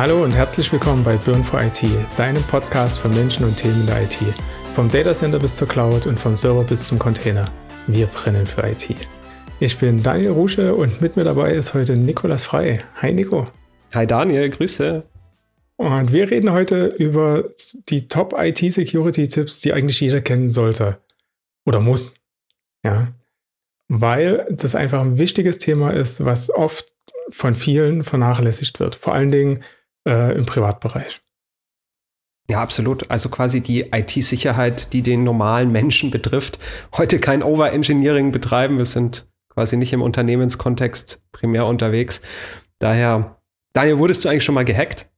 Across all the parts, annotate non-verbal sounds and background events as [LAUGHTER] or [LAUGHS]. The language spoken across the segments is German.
Hallo und herzlich willkommen bei Burn for IT, deinem Podcast für Menschen und Themen der IT. Vom Datacenter bis zur Cloud und vom Server bis zum Container. Wir brennen für IT. Ich bin Daniel Rusche und mit mir dabei ist heute Nikolas Frei. Hi Nico. Hi Daniel, Grüße. Und wir reden heute über die Top IT-Security-Tipps, die eigentlich jeder kennen sollte. Oder muss. Ja. Weil das einfach ein wichtiges Thema ist, was oft von vielen vernachlässigt wird. Vor allen Dingen äh, im Privatbereich. Ja, absolut. Also quasi die IT-Sicherheit, die den normalen Menschen betrifft. Heute kein Overengineering betreiben. Wir sind quasi nicht im Unternehmenskontext primär unterwegs. Daher, Daniel, wurdest du eigentlich schon mal gehackt?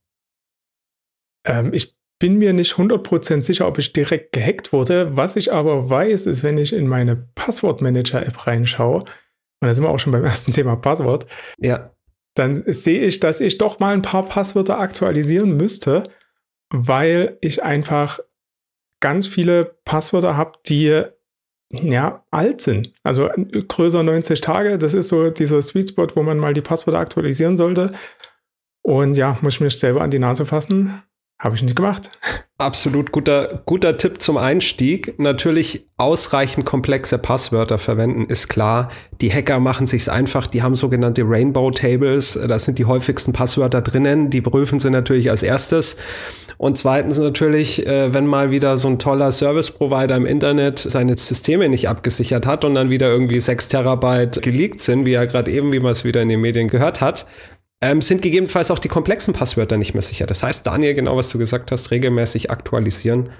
Ähm, ich bin mir nicht 100% sicher, ob ich direkt gehackt wurde. Was ich aber weiß, ist, wenn ich in meine Passwortmanager-App reinschaue, und da sind wir auch schon beim ersten Thema Passwort, ja dann sehe ich, dass ich doch mal ein paar Passwörter aktualisieren müsste, weil ich einfach ganz viele Passwörter habe, die ja alt sind. Also größer 90 Tage, das ist so dieser Sweet Spot, wo man mal die Passwörter aktualisieren sollte. Und ja, muss ich mich selber an die Nase fassen. Habe ich nicht gemacht. Absolut guter, guter Tipp zum Einstieg. Natürlich ausreichend komplexe Passwörter verwenden, ist klar. Die Hacker machen sich's einfach. Die haben sogenannte Rainbow Tables. Da sind die häufigsten Passwörter drinnen. Die prüfen sie natürlich als erstes. Und zweitens natürlich, äh, wenn mal wieder so ein toller Service Provider im Internet seine Systeme nicht abgesichert hat und dann wieder irgendwie sechs Terabyte geleakt sind, wie ja gerade eben, wie man es wieder in den Medien gehört hat, ähm, sind gegebenenfalls auch die komplexen Passwörter nicht mehr sicher. Das heißt, Daniel, genau was du gesagt hast, regelmäßig aktualisieren.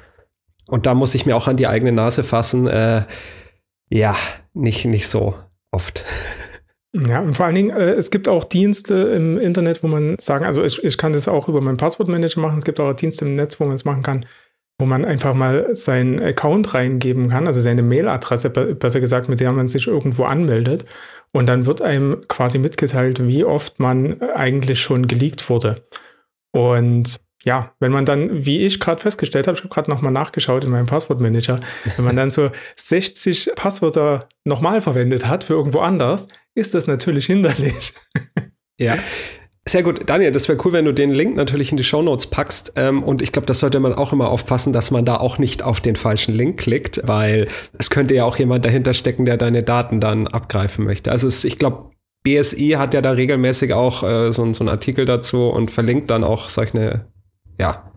Und da muss ich mir auch an die eigene Nase fassen. Äh, ja, nicht, nicht so oft. [LAUGHS] Ja, und vor allen Dingen, äh, es gibt auch Dienste im Internet, wo man sagen, also ich, ich kann das auch über meinen Passwortmanager machen. Es gibt auch Dienste im Netz, wo man es machen kann, wo man einfach mal seinen Account reingeben kann, also seine Mailadresse, besser gesagt, mit der man sich irgendwo anmeldet. Und dann wird einem quasi mitgeteilt, wie oft man eigentlich schon geleakt wurde. Und ja, wenn man dann, wie ich gerade festgestellt habe, ich habe gerade nochmal nachgeschaut in meinem Passwortmanager, wenn man dann so [LAUGHS] 60 Passwörter nochmal verwendet hat für irgendwo anders, ist das natürlich hinderlich. Ja, [LAUGHS] sehr gut, Daniel, das wäre cool, wenn du den Link natürlich in die Show Notes packst. Ähm, und ich glaube, das sollte man auch immer aufpassen, dass man da auch nicht auf den falschen Link klickt, weil es könnte ja auch jemand dahinter stecken, der deine Daten dann abgreifen möchte. Also es, ich glaube, BSI hat ja da regelmäßig auch äh, so, so einen Artikel dazu und verlinkt dann auch solche, ja,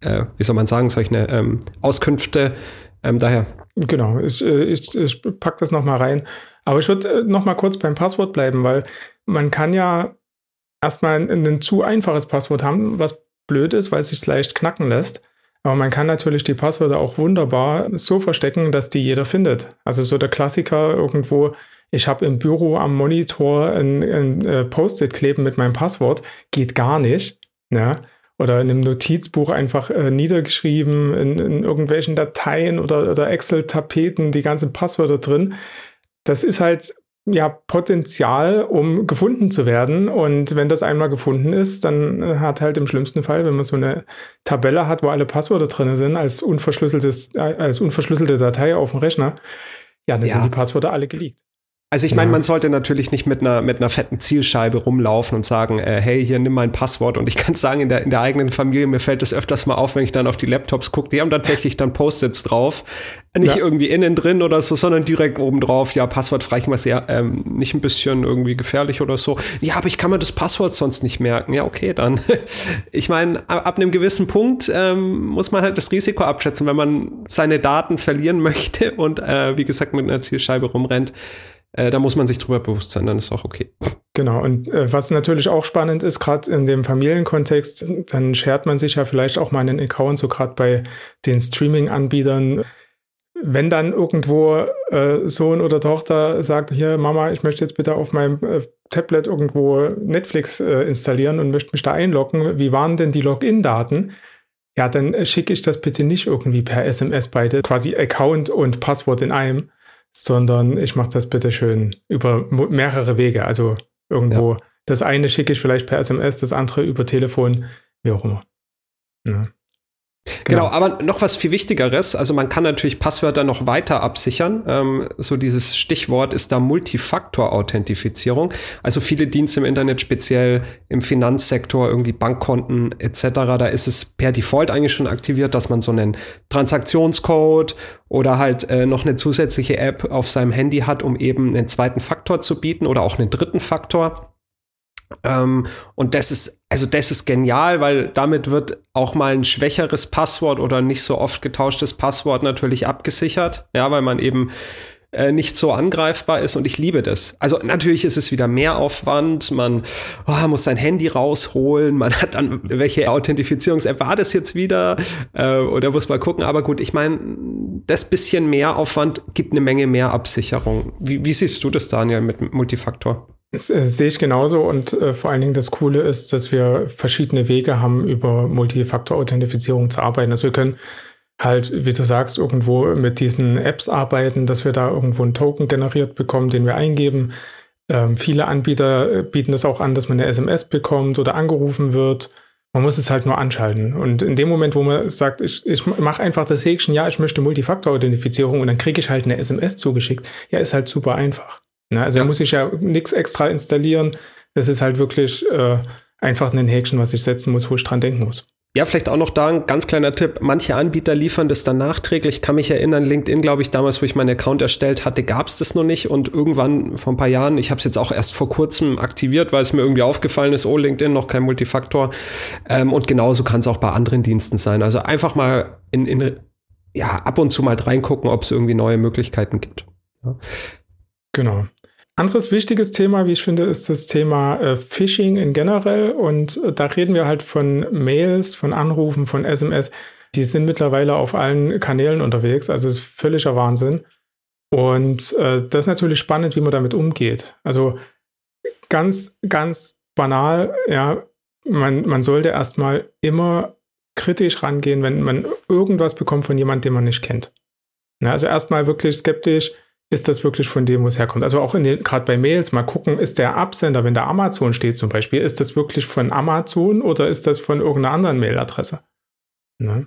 äh, wie soll man sagen, solche ähm, Auskünfte. Ähm, daher. Genau, ich, äh, ich, ich pack das nochmal rein. Aber ich würde äh, nochmal kurz beim Passwort bleiben, weil man kann ja erstmal ein, ein zu einfaches Passwort haben, was blöd ist, weil es sich leicht knacken lässt. Aber man kann natürlich die Passwörter auch wunderbar so verstecken, dass die jeder findet. Also so der Klassiker irgendwo, ich habe im Büro am Monitor ein, ein äh, Post-it kleben mit meinem Passwort, geht gar nicht. Ja? Oder in einem Notizbuch einfach äh, niedergeschrieben, in, in, irgendwelchen Dateien oder, oder Excel-Tapeten, die ganzen Passwörter drin. Das ist halt ja, Potenzial, um gefunden zu werden. Und wenn das einmal gefunden ist, dann äh, hat halt im schlimmsten Fall, wenn man so eine Tabelle hat, wo alle Passwörter drin sind, als unverschlüsseltes, äh, als unverschlüsselte Datei auf dem Rechner, ja, dann ja. sind die Passwörter alle geleakt. Also ich meine, ja. man sollte natürlich nicht mit einer, mit einer fetten Zielscheibe rumlaufen und sagen, äh, hey, hier nimm mein Passwort. Und ich kann sagen, in der, in der eigenen Familie, mir fällt es öfters mal auf, wenn ich dann auf die Laptops gucke, die haben tatsächlich dann Post-its drauf. Nicht ja. irgendwie innen drin oder so, sondern direkt oben drauf. Ja, passwortfrei, ich weiß ja, ähm, nicht ein bisschen irgendwie gefährlich oder so. Ja, aber ich kann mir das Passwort sonst nicht merken. Ja, okay, dann. [LAUGHS] ich meine, ab, ab einem gewissen Punkt ähm, muss man halt das Risiko abschätzen, wenn man seine Daten verlieren [LAUGHS] möchte und äh, wie gesagt mit einer Zielscheibe rumrennt äh, da muss man sich drüber bewusst sein, dann ist auch okay. Genau, und äh, was natürlich auch spannend ist, gerade in dem Familienkontext, dann schert man sich ja vielleicht auch mal einen Account, so gerade bei den Streaming-Anbietern. Wenn dann irgendwo äh, Sohn oder Tochter sagt, hier Mama, ich möchte jetzt bitte auf meinem äh, Tablet irgendwo Netflix äh, installieren und möchte mich da einloggen, wie waren denn die Login-Daten? Ja, dann schicke ich das bitte nicht irgendwie per SMS beide, quasi Account und Passwort in einem, sondern ich mache das bitte schön über mehrere Wege. Also irgendwo, ja. das eine schicke ich vielleicht per SMS, das andere über Telefon, wie auch immer. Ja. Genau. genau. aber noch was viel Wichtigeres. Also man kann natürlich Passwörter noch weiter absichern. Ähm, so dieses Stichwort ist da Multifaktor-Authentifizierung. Also viele Dienste im Internet, speziell im Finanzsektor, irgendwie Bankkonten etc., da ist es per Default eigentlich schon aktiviert, dass man so einen Transaktionscode oder halt äh, noch eine zusätzliche App auf seinem Handy hat, um eben einen zweiten Faktor zu bieten oder auch einen dritten Faktor. Ähm, und das ist, also das ist genial, weil damit wird auch mal ein schwächeres Passwort oder nicht so oft getauschtes Passwort natürlich abgesichert. Ja, weil man eben äh, nicht so angreifbar ist und ich liebe das. Also natürlich ist es wieder mehr Aufwand, man oh, muss sein Handy rausholen, man hat dann, welche Authentifizierungs-App war das jetzt wieder äh, oder muss mal gucken, aber gut, ich meine, das bisschen mehr Aufwand gibt eine Menge mehr Absicherung. Wie, wie siehst du das, Daniel, mit Multifaktor? Das äh, sehe ich genauso und äh, vor allen Dingen das Coole ist, dass wir verschiedene Wege haben, über Multifaktor-Authentifizierung zu arbeiten. Also wir können halt, wie du sagst, irgendwo mit diesen Apps arbeiten, dass wir da irgendwo einen Token generiert bekommen, den wir eingeben. Ähm, viele Anbieter äh, bieten es auch an, dass man eine SMS bekommt oder angerufen wird. Man muss es halt nur anschalten. Und in dem Moment, wo man sagt, ich, ich mache einfach das Häkchen, ja, ich möchte Multifaktor-Authentifizierung und dann kriege ich halt eine SMS zugeschickt, ja, ist halt super einfach. Ne? Also ja. da muss ich ja nichts extra installieren. Es ist halt wirklich äh, einfach ein Häkchen, was ich setzen muss, wo ich dran denken muss. Ja, vielleicht auch noch da ein ganz kleiner Tipp. Manche Anbieter liefern das dann nachträglich. Ich kann mich erinnern, LinkedIn, glaube ich, damals, wo ich meinen Account erstellt hatte, gab es das noch nicht. Und irgendwann vor ein paar Jahren, ich habe es jetzt auch erst vor kurzem aktiviert, weil es mir irgendwie aufgefallen ist, oh, LinkedIn, noch kein Multifaktor. Ähm, und genauso kann es auch bei anderen Diensten sein. Also einfach mal in, in ja, ab und zu mal reingucken, ob es irgendwie neue Möglichkeiten gibt. Ja. Genau. Anderes wichtiges Thema, wie ich finde, ist das Thema äh, Phishing in generell. Und äh, da reden wir halt von Mails, von Anrufen, von SMS. Die sind mittlerweile auf allen Kanälen unterwegs. Also ist völliger Wahnsinn. Und äh, das ist natürlich spannend, wie man damit umgeht. Also ganz, ganz banal, ja, man, man sollte erstmal immer kritisch rangehen, wenn man irgendwas bekommt von jemandem, den man nicht kennt. Ja, also erstmal wirklich skeptisch ist das wirklich von dem, wo es herkommt? Also auch gerade bei Mails mal gucken, ist der Absender, wenn da Amazon steht zum Beispiel, ist das wirklich von Amazon oder ist das von irgendeiner anderen Mailadresse? Ne?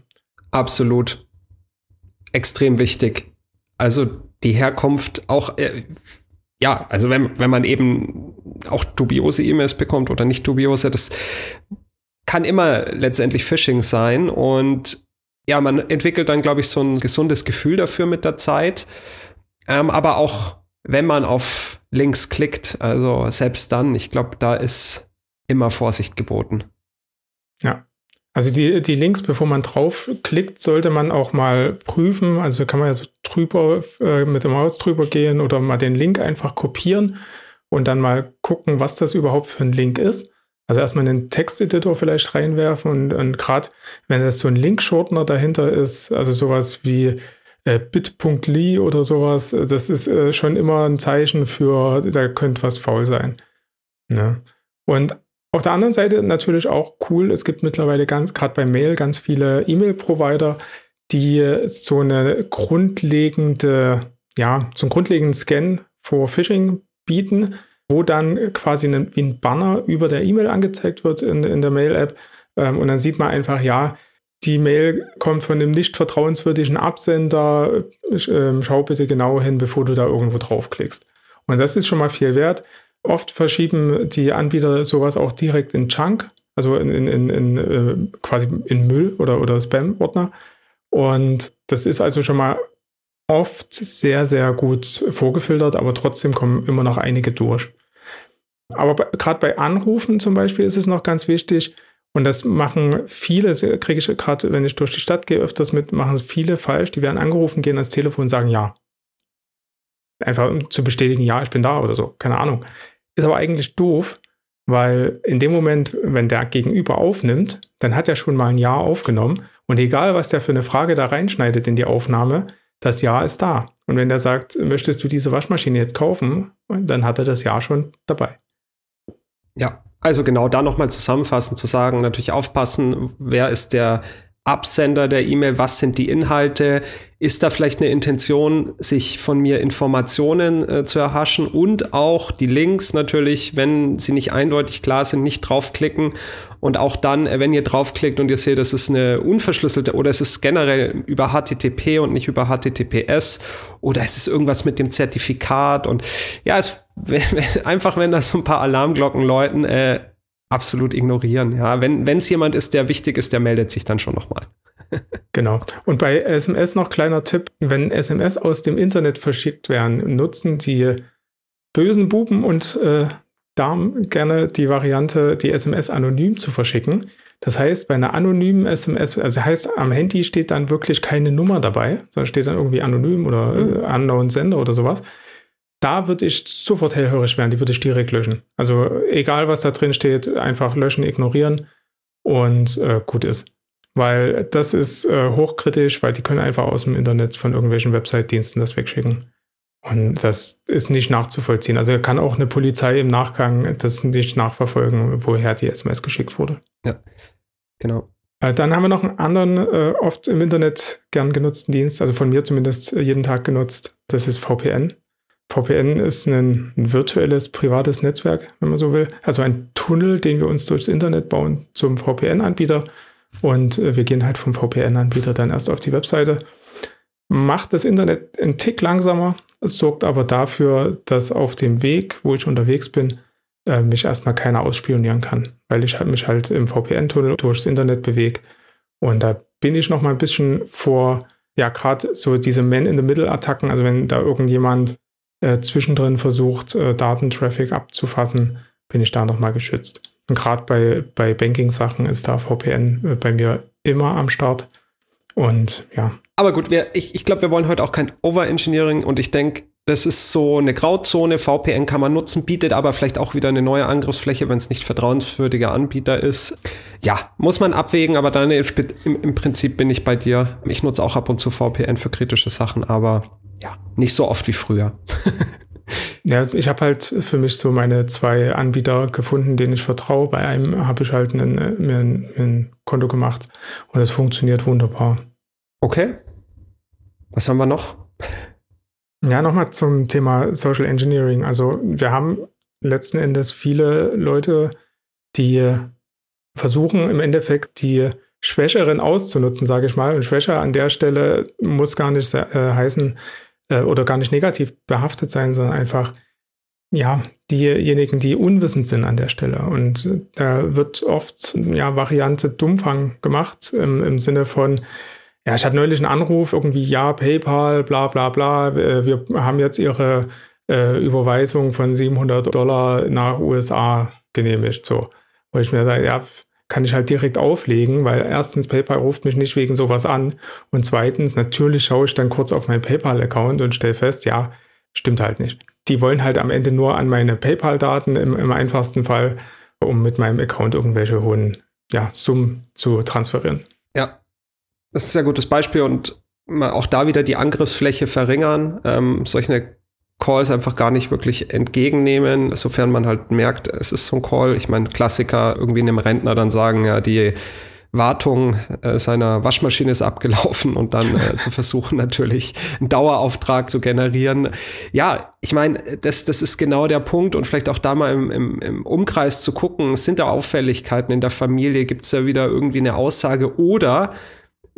Absolut. Extrem wichtig. Also die Herkunft auch, äh, ja, also wenn, wenn man eben auch dubiose E-Mails bekommt oder nicht dubiose, das kann immer letztendlich Phishing sein und ja, man entwickelt dann, glaube ich, so ein gesundes Gefühl dafür mit der Zeit. Ähm, aber auch wenn man auf Links klickt, also selbst dann, ich glaube, da ist immer Vorsicht geboten. Ja. Also die, die Links, bevor man draufklickt, sollte man auch mal prüfen. Also kann man ja so drüber äh, mit der Maus drüber gehen oder mal den Link einfach kopieren und dann mal gucken, was das überhaupt für ein Link ist. Also erstmal einen Texteditor vielleicht reinwerfen und, und gerade wenn das so ein Link-Shortener dahinter ist, also sowas wie äh, bit.ly oder sowas, äh, das ist äh, schon immer ein Zeichen für, da könnte was faul sein. Ne? Und auf der anderen Seite natürlich auch cool, es gibt mittlerweile ganz, gerade bei Mail, ganz viele E-Mail-Provider, die so eine grundlegende, ja, so einen grundlegenden Scan vor Phishing bieten, wo dann quasi ein, ein Banner über der E-Mail angezeigt wird in, in der Mail-App. Ähm, und dann sieht man einfach, ja, die Mail kommt von dem nicht vertrauenswürdigen Absender. Äh, schau bitte genau hin, bevor du da irgendwo draufklickst. Und das ist schon mal viel wert. Oft verschieben die Anbieter sowas auch direkt in Chunk, also in, in, in, in äh, quasi in Müll oder, oder Spam-Ordner. Und das ist also schon mal oft sehr, sehr gut vorgefiltert, aber trotzdem kommen immer noch einige durch. Aber gerade bei Anrufen zum Beispiel ist es noch ganz wichtig, und das machen viele, kriege ich gerade, wenn ich durch die Stadt gehe, öfters mit, machen viele falsch. Die werden angerufen, gehen ans Telefon und sagen ja. Einfach um zu bestätigen, ja, ich bin da oder so. Keine Ahnung. Ist aber eigentlich doof, weil in dem Moment, wenn der Gegenüber aufnimmt, dann hat er schon mal ein Ja aufgenommen. Und egal, was der für eine Frage da reinschneidet in die Aufnahme, das Ja ist da. Und wenn der sagt, möchtest du diese Waschmaschine jetzt kaufen, dann hat er das Ja schon dabei. Ja, also genau da nochmal zusammenfassend zu sagen, natürlich aufpassen, wer ist der Absender der E-Mail, was sind die Inhalte, ist da vielleicht eine Intention, sich von mir Informationen äh, zu erhaschen und auch die Links natürlich, wenn sie nicht eindeutig klar sind, nicht draufklicken und auch dann, äh, wenn ihr draufklickt und ihr seht, es ist eine unverschlüsselte oder es ist generell über HTTP und nicht über HTTPS oder es ist irgendwas mit dem Zertifikat und ja, es [LAUGHS] einfach wenn da so ein paar Alarmglocken läuten, äh, absolut ignorieren. Ja, wenn es jemand ist, der wichtig ist, der meldet sich dann schon nochmal. [LAUGHS] genau. Und bei SMS noch kleiner Tipp: Wenn SMS aus dem Internet verschickt werden, nutzen die bösen Buben und äh, Damen gerne die Variante, die SMS anonym zu verschicken. Das heißt, bei einer anonymen SMS, also heißt, am Handy steht dann wirklich keine Nummer dabei, sondern steht dann irgendwie anonym oder äh, unknown Sender oder sowas da würde ich sofort hellhörig werden, die würde ich direkt löschen. Also egal, was da drin steht, einfach löschen, ignorieren und äh, gut ist. Weil das ist äh, hochkritisch, weil die können einfach aus dem Internet von irgendwelchen Website-Diensten das wegschicken. Und das ist nicht nachzuvollziehen. Also kann auch eine Polizei im Nachgang das nicht nachverfolgen, woher die SMS geschickt wurde. Ja, genau. Äh, dann haben wir noch einen anderen, äh, oft im Internet gern genutzten Dienst, also von mir zumindest jeden Tag genutzt. Das ist VPN. VPN ist ein, virtuelles privates Netzwerk, wenn man so will. Also ein Tunnel, den wir uns durchs Internet bauen zum VPN-Anbieter. Und äh, wir gehen halt vom VPN-Anbieter dann erst auf die Webseite. Macht das Internet einen Tick langsamer, sorgt aber dafür, dass auf dem Weg, wo ich unterwegs bin, äh, mich erstmal keiner ausspionieren kann, weil ich halt mich halt im VPN-Tunnel durchs Internet bewege. Und da bin ich noch mal ein bisschen vor, ja, gerade so diese Man-in-the-Middle-Attacken, also wenn da irgendjemand äh, zwischendrin versucht, äh, Datentraffic abzufassen, bin ich da nochmal geschützt. Und gerade bei, bei Banking-Sachen ist da VPN äh, bei mir immer am Start. Und ja. Aber gut, wir, ich, ich glaube, wir wollen heute auch kein Overengineering und ich denke, das ist so eine Grauzone. VPN kann man nutzen, bietet aber vielleicht auch wieder eine neue Angriffsfläche, wenn es nicht vertrauenswürdiger Anbieter ist. Ja, muss man abwägen, aber dann im, im Prinzip bin ich bei dir. Ich nutze auch ab und zu VPN für kritische Sachen, aber ja, nicht so oft wie früher. [LAUGHS] ja, ich habe halt für mich so meine zwei Anbieter gefunden, denen ich vertraue. Bei einem habe ich halt einen, mir ein, ein Konto gemacht und es funktioniert wunderbar. Okay. Was haben wir noch? Ja, nochmal zum Thema Social Engineering. Also wir haben letzten Endes viele Leute, die versuchen im Endeffekt die Schwächeren auszunutzen, sage ich mal. Und schwächer an der Stelle muss gar nicht äh, heißen, äh, oder gar nicht negativ behaftet sein, sondern einfach, ja, diejenigen, die unwissend sind an der Stelle. Und da wird oft, ja, Variante Dummfang gemacht im, im Sinne von, ja, ich hatte neulich einen Anruf, irgendwie, ja, PayPal, bla, bla, bla, wir haben jetzt ihre äh, Überweisung von 700 Dollar nach USA genehmigt, so. Wo ich mir sage, ja, kann ich halt direkt auflegen, weil erstens PayPal ruft mich nicht wegen sowas an und zweitens natürlich schaue ich dann kurz auf meinen PayPal-Account und stelle fest, ja, stimmt halt nicht. Die wollen halt am Ende nur an meine PayPal-Daten im, im einfachsten Fall, um mit meinem Account irgendwelche hohen ja, Summen zu transferieren. Ja, das ist ein sehr gutes Beispiel und auch da wieder die Angriffsfläche verringern. Ähm, solche Calls einfach gar nicht wirklich entgegennehmen, sofern man halt merkt, es ist so ein Call. Ich meine, Klassiker irgendwie einem Rentner dann sagen, ja, die Wartung äh, seiner Waschmaschine ist abgelaufen und dann äh, zu versuchen [LAUGHS] natürlich einen Dauerauftrag zu generieren. Ja, ich meine, das, das ist genau der Punkt und vielleicht auch da mal im, im, im Umkreis zu gucken, sind da Auffälligkeiten in der Familie, gibt es da wieder irgendwie eine Aussage oder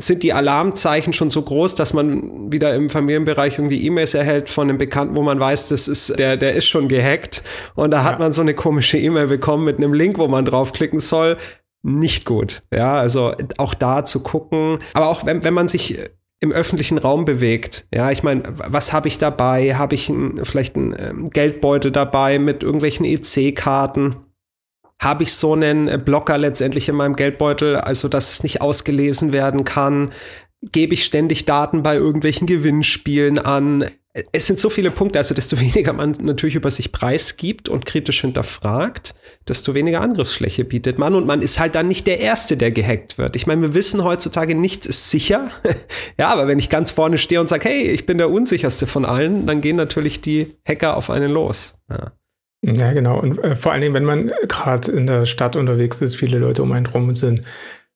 sind die Alarmzeichen schon so groß, dass man wieder im Familienbereich irgendwie E-Mails erhält von einem Bekannten, wo man weiß, das ist, der, der ist schon gehackt. Und da ja. hat man so eine komische E-Mail bekommen mit einem Link, wo man draufklicken soll. Nicht gut. Ja, also auch da zu gucken. Aber auch wenn, wenn man sich im öffentlichen Raum bewegt. Ja, ich meine, was habe ich dabei? Habe ich ein, vielleicht einen ähm, Geldbeutel dabei mit irgendwelchen EC-Karten? Habe ich so einen Blocker letztendlich in meinem Geldbeutel, also dass es nicht ausgelesen werden kann? Gebe ich ständig Daten bei irgendwelchen Gewinnspielen an? Es sind so viele Punkte, also desto [LAUGHS] weniger man natürlich über sich preisgibt und kritisch hinterfragt, desto weniger Angriffsfläche bietet man und man ist halt dann nicht der Erste, der gehackt wird. Ich meine, wir wissen heutzutage, nichts ist sicher. [LAUGHS] ja, aber wenn ich ganz vorne stehe und sage, hey, ich bin der unsicherste von allen, dann gehen natürlich die Hacker auf einen los. Ja. Ja, genau. Und äh, vor allen Dingen, wenn man gerade in der Stadt unterwegs ist, viele Leute um einen rum sind,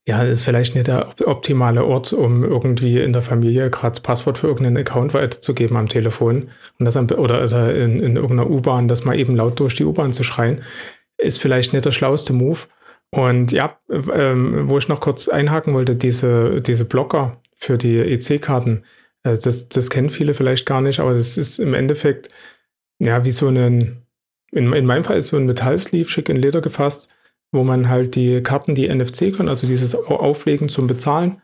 ja, ist vielleicht nicht der optimale Ort, um irgendwie in der Familie gerade das Passwort für irgendeinen Account weiterzugeben am Telefon und das am, oder, oder in, in irgendeiner U-Bahn, das mal eben laut durch die U-Bahn zu schreien, ist vielleicht nicht der schlauste Move. Und ja, ähm, wo ich noch kurz einhaken wollte, diese, diese Blocker für die EC-Karten, äh, das, das kennen viele vielleicht gar nicht, aber das ist im Endeffekt ja wie so ein, in, in meinem Fall ist so ein Metallsleeve schick in Leder gefasst, wo man halt die Karten, die NFC können, also dieses Auflegen zum Bezahlen,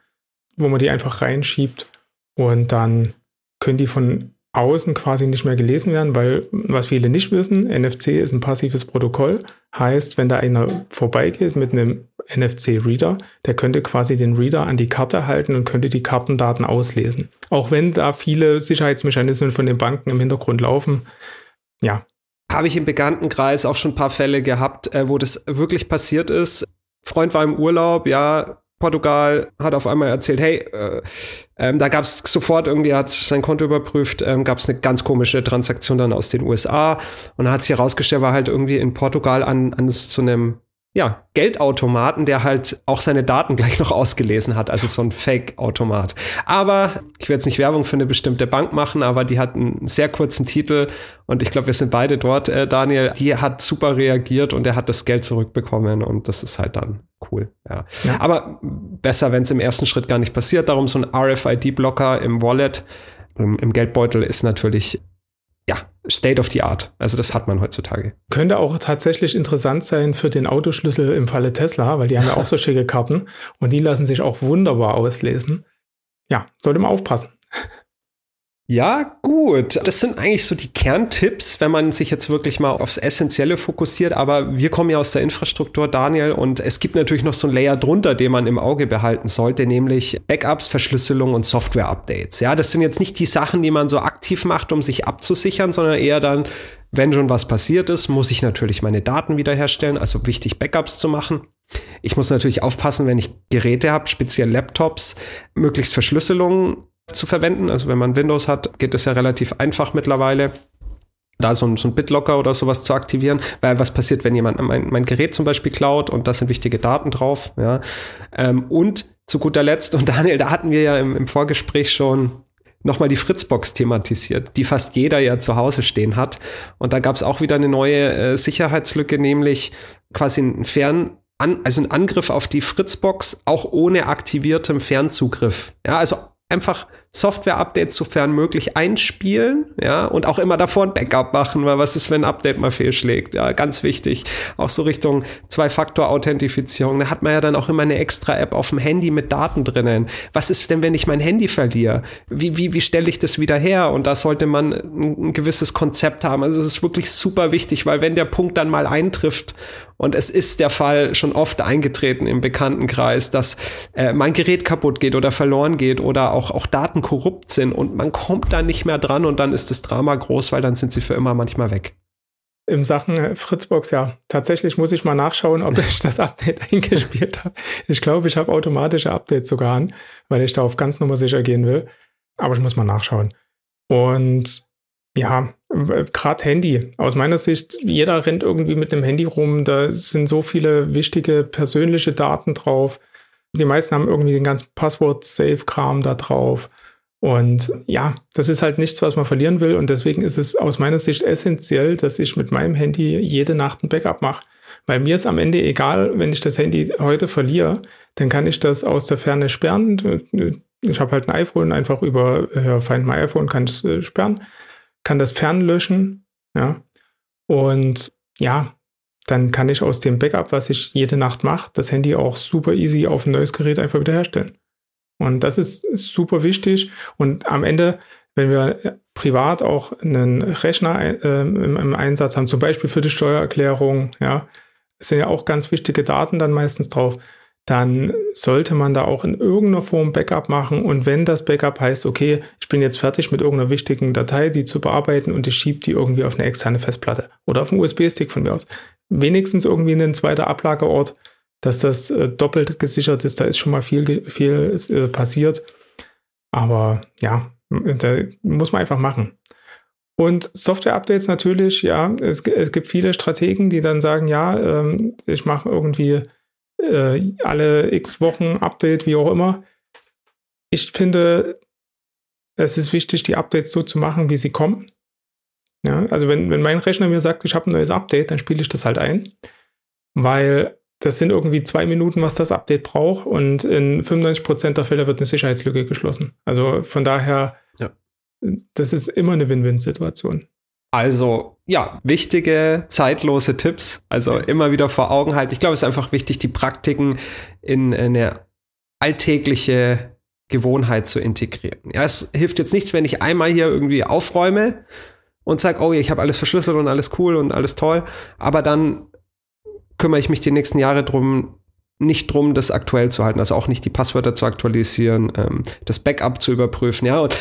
wo man die einfach reinschiebt und dann können die von außen quasi nicht mehr gelesen werden, weil was viele nicht wissen, NFC ist ein passives Protokoll, heißt, wenn da einer vorbeigeht mit einem NFC-Reader, der könnte quasi den Reader an die Karte halten und könnte die Kartendaten auslesen. Auch wenn da viele Sicherheitsmechanismen von den Banken im Hintergrund laufen, ja, habe ich im Bekanntenkreis auch schon ein paar Fälle gehabt, äh, wo das wirklich passiert ist. Freund war im Urlaub, ja, Portugal hat auf einmal erzählt, hey, äh, ähm, da gab es sofort irgendwie, hat sein Konto überprüft, ähm, gab es eine ganz komische Transaktion dann aus den USA und hat sich herausgestellt, war halt irgendwie in Portugal an, an so einem ja, Geldautomaten, der halt auch seine Daten gleich noch ausgelesen hat, also so ein Fake-Automat. Aber ich werde jetzt nicht Werbung für eine bestimmte Bank machen, aber die hat einen sehr kurzen Titel und ich glaube, wir sind beide dort, äh, Daniel. Die hat super reagiert und er hat das Geld zurückbekommen und das ist halt dann cool. Ja. ja. Aber besser, wenn es im ersten Schritt gar nicht passiert. Darum so ein RFID-Blocker im Wallet, im, im Geldbeutel ist natürlich ja, State of the Art. Also das hat man heutzutage. Könnte auch tatsächlich interessant sein für den Autoschlüssel im Falle Tesla, weil die haben ja auch so [LAUGHS] schicke Karten und die lassen sich auch wunderbar auslesen. Ja, sollte man aufpassen. Ja, gut. Das sind eigentlich so die Kerntipps, wenn man sich jetzt wirklich mal aufs Essentielle fokussiert. Aber wir kommen ja aus der Infrastruktur, Daniel, und es gibt natürlich noch so ein Layer drunter, den man im Auge behalten sollte, nämlich Backups, Verschlüsselung und Software-Updates. Ja, das sind jetzt nicht die Sachen, die man so aktiv macht, um sich abzusichern, sondern eher dann, wenn schon was passiert ist, muss ich natürlich meine Daten wiederherstellen, also wichtig, Backups zu machen. Ich muss natürlich aufpassen, wenn ich Geräte habe, speziell Laptops, möglichst Verschlüsselung zu verwenden. Also wenn man Windows hat, geht es ja relativ einfach mittlerweile da so ein, so ein BitLocker oder sowas zu aktivieren, weil was passiert, wenn jemand mein, mein Gerät zum Beispiel klaut und da sind wichtige Daten drauf, ja. Ähm, und zu guter Letzt, und Daniel, da hatten wir ja im, im Vorgespräch schon nochmal die Fritzbox thematisiert, die fast jeder ja zu Hause stehen hat. Und da gab es auch wieder eine neue äh, Sicherheitslücke, nämlich quasi ein Fern, an, also ein Angriff auf die Fritzbox, auch ohne aktiviertem Fernzugriff. Ja, also einfach Software-Updates sofern möglich einspielen, ja, und auch immer davor ein Backup machen, weil was ist, wenn ein Update mal fehlschlägt? Ja, ganz wichtig. Auch so Richtung Zwei-Faktor-Authentifizierung. Da hat man ja dann auch immer eine extra App auf dem Handy mit Daten drinnen. Was ist denn, wenn ich mein Handy verliere? Wie, wie, wie stelle ich das wieder her? Und da sollte man ein, ein gewisses Konzept haben. Also es ist wirklich super wichtig, weil wenn der Punkt dann mal eintrifft und es ist der Fall schon oft eingetreten im Bekanntenkreis, dass äh, mein Gerät kaputt geht oder verloren geht oder auch, auch Daten korrupt sind und man kommt da nicht mehr dran und dann ist das Drama groß, weil dann sind sie für immer manchmal weg. In Sachen äh, Fritzbox, ja. Tatsächlich muss ich mal nachschauen, ob [LAUGHS] ich das Update [LAUGHS] eingespielt habe. Ich glaube, ich habe automatische Updates sogar an, weil ich da auf ganz Nummer sicher gehen will. Aber ich muss mal nachschauen. Und ja, gerade Handy. Aus meiner Sicht, jeder rennt irgendwie mit dem Handy rum. Da sind so viele wichtige persönliche Daten drauf. Die meisten haben irgendwie den ganzen Passwort-Safe-Kram da drauf. Und ja, das ist halt nichts, was man verlieren will. Und deswegen ist es aus meiner Sicht essentiell, dass ich mit meinem Handy jede Nacht ein Backup mache. Weil mir ist am Ende egal, wenn ich das Handy heute verliere, dann kann ich das aus der Ferne sperren. Ich habe halt ein iPhone, einfach über äh, Find My iPhone kann ich es äh, sperren kann das fernlöschen, ja. Und ja, dann kann ich aus dem Backup, was ich jede Nacht mache, das Handy auch super easy auf ein neues Gerät einfach wiederherstellen. Und das ist super wichtig. Und am Ende, wenn wir privat auch einen Rechner äh, im, im, Einsatz haben, zum Beispiel für die Steuererklärung, ja, sind ja auch ganz wichtige Daten dann meistens drauf dann sollte man da auch in irgendeiner Form Backup machen. Und wenn das Backup heißt, okay, ich bin jetzt fertig mit irgendeiner wichtigen Datei, die zu bearbeiten und ich schiebe die irgendwie auf eine externe Festplatte oder auf einen USB-Stick von mir aus. Wenigstens irgendwie in einen zweiten Ablageort, dass das äh, doppelt gesichert ist. Da ist schon mal viel, viel äh, passiert. Aber ja, da muss man einfach machen. Und Software-Updates natürlich, ja, es, es, gibt viele Strategen, die dann sagen, ja, ähm, ich mache irgendwie äh, alle x Wochen Update, wie auch immer. Ich finde, es ist wichtig, die Updates so zu machen, wie sie kommen. Ja, also wenn, wenn mein Rechner mir sagt, ich habe ein neues Update, dann spiele ich das halt ein, weil das sind irgendwie zwei Minuten, was das Update braucht und in 95% der Fälle wird eine Sicherheitslücke geschlossen. Also von daher, ja. das ist immer eine Win-Win-Situation. Also ja, wichtige, zeitlose Tipps. Also immer wieder vor Augen halten. Ich glaube, es ist einfach wichtig, die Praktiken in eine alltägliche Gewohnheit zu integrieren. Ja, es hilft jetzt nichts, wenn ich einmal hier irgendwie aufräume und sage, oh, ich habe alles verschlüsselt und alles cool und alles toll, aber dann kümmere ich mich die nächsten Jahre drum, nicht drum, das aktuell zu halten, also auch nicht die Passwörter zu aktualisieren, ähm, das Backup zu überprüfen, ja. Und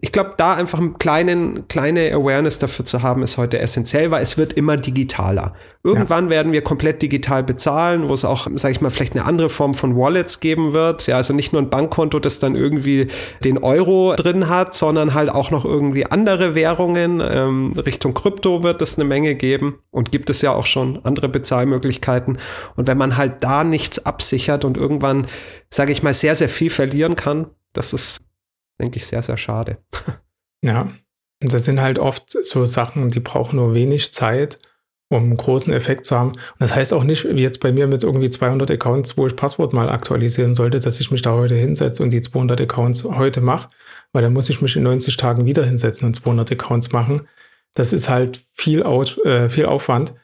ich glaube, da einfach eine kleinen, kleine Awareness dafür zu haben, ist heute essentiell, weil es wird immer digitaler. Irgendwann ja. werden wir komplett digital bezahlen, wo es auch, sage ich mal, vielleicht eine andere Form von Wallets geben wird. Ja, also nicht nur ein Bankkonto, das dann irgendwie den Euro drin hat, sondern halt auch noch irgendwie andere Währungen. Ähm, Richtung Krypto wird es eine Menge geben und gibt es ja auch schon andere Bezahlmöglichkeiten. Und wenn man halt da nichts absichert und irgendwann, sage ich mal, sehr, sehr viel verlieren kann, das ist denke ich, sehr, sehr schade. [LAUGHS] Ja, und das sind halt oft so Sachen, die brauchen nur wenig Zeit, um einen großen Effekt zu haben. Und das heißt auch nicht, wie jetzt bei mir mit irgendwie 200 Accounts, wo ich Passwort mal aktualisieren sollte, dass ich mich da heute hinsetze und die 200 Accounts heute mache, weil dann muss ich mich in 90 Tagen wieder hinsetzen und 200 Accounts machen. Das ist halt viel, Out, äh, viel Aufwand.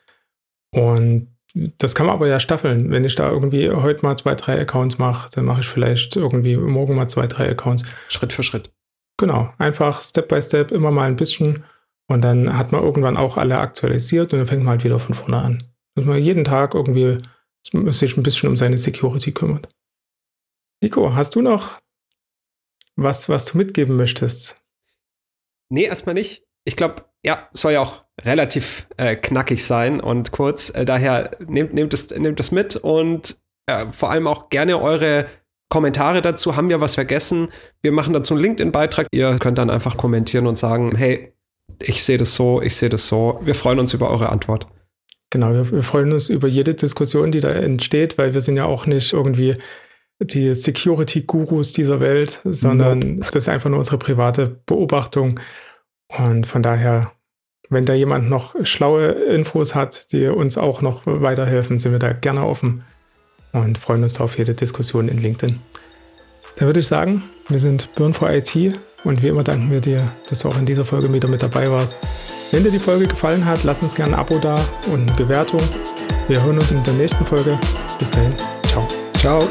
Und das kann man aber ja staffeln. Wenn ich da irgendwie heute mal zwei, drei Accounts mache, dann mache ich vielleicht irgendwie morgen mal zwei, drei Accounts. Schritt für Schritt. Genau, einfach Step by Step, immer mal ein bisschen. Und dann hat man irgendwann auch alle aktualisiert und dann fängt man halt wieder von vorne an. Dass man jeden Tag irgendwie sich ein bisschen um seine Security kümmert. Nico, hast du noch was, was du mitgeben möchtest? Nee, erstmal nicht. Ich glaube, ja, soll ja auch relativ äh, knackig sein und kurz. Äh, daher nehmt, nehmt, es, nehmt es mit und äh, vor allem auch gerne eure Kommentare dazu. Haben wir was vergessen? Wir machen dazu einen LinkedIn-Beitrag. Ihr könnt dann einfach kommentieren und sagen, hey, ich sehe das so, ich sehe das so. Wir freuen uns über eure Antwort. Genau, wir, wir freuen uns über jede Diskussion, die da entsteht, weil wir sind ja auch nicht irgendwie die Security-Gurus dieser Welt, sondern nope. das ist einfach nur unsere private Beobachtung. Und von daher wenn da jemand noch schlaue Infos hat, die uns auch noch weiterhelfen, sind wir da gerne offen und freuen uns auf jede Diskussion in LinkedIn. Dann würde ich sagen, wir sind Burn for IT und wie immer danken wir dir, dass du auch in dieser Folge wieder mit dabei warst. Wenn dir die Folge gefallen hat, lass uns gerne ein Abo da und eine Bewertung. Wir hören uns in der nächsten Folge. Bis dahin, ciao. Ciao.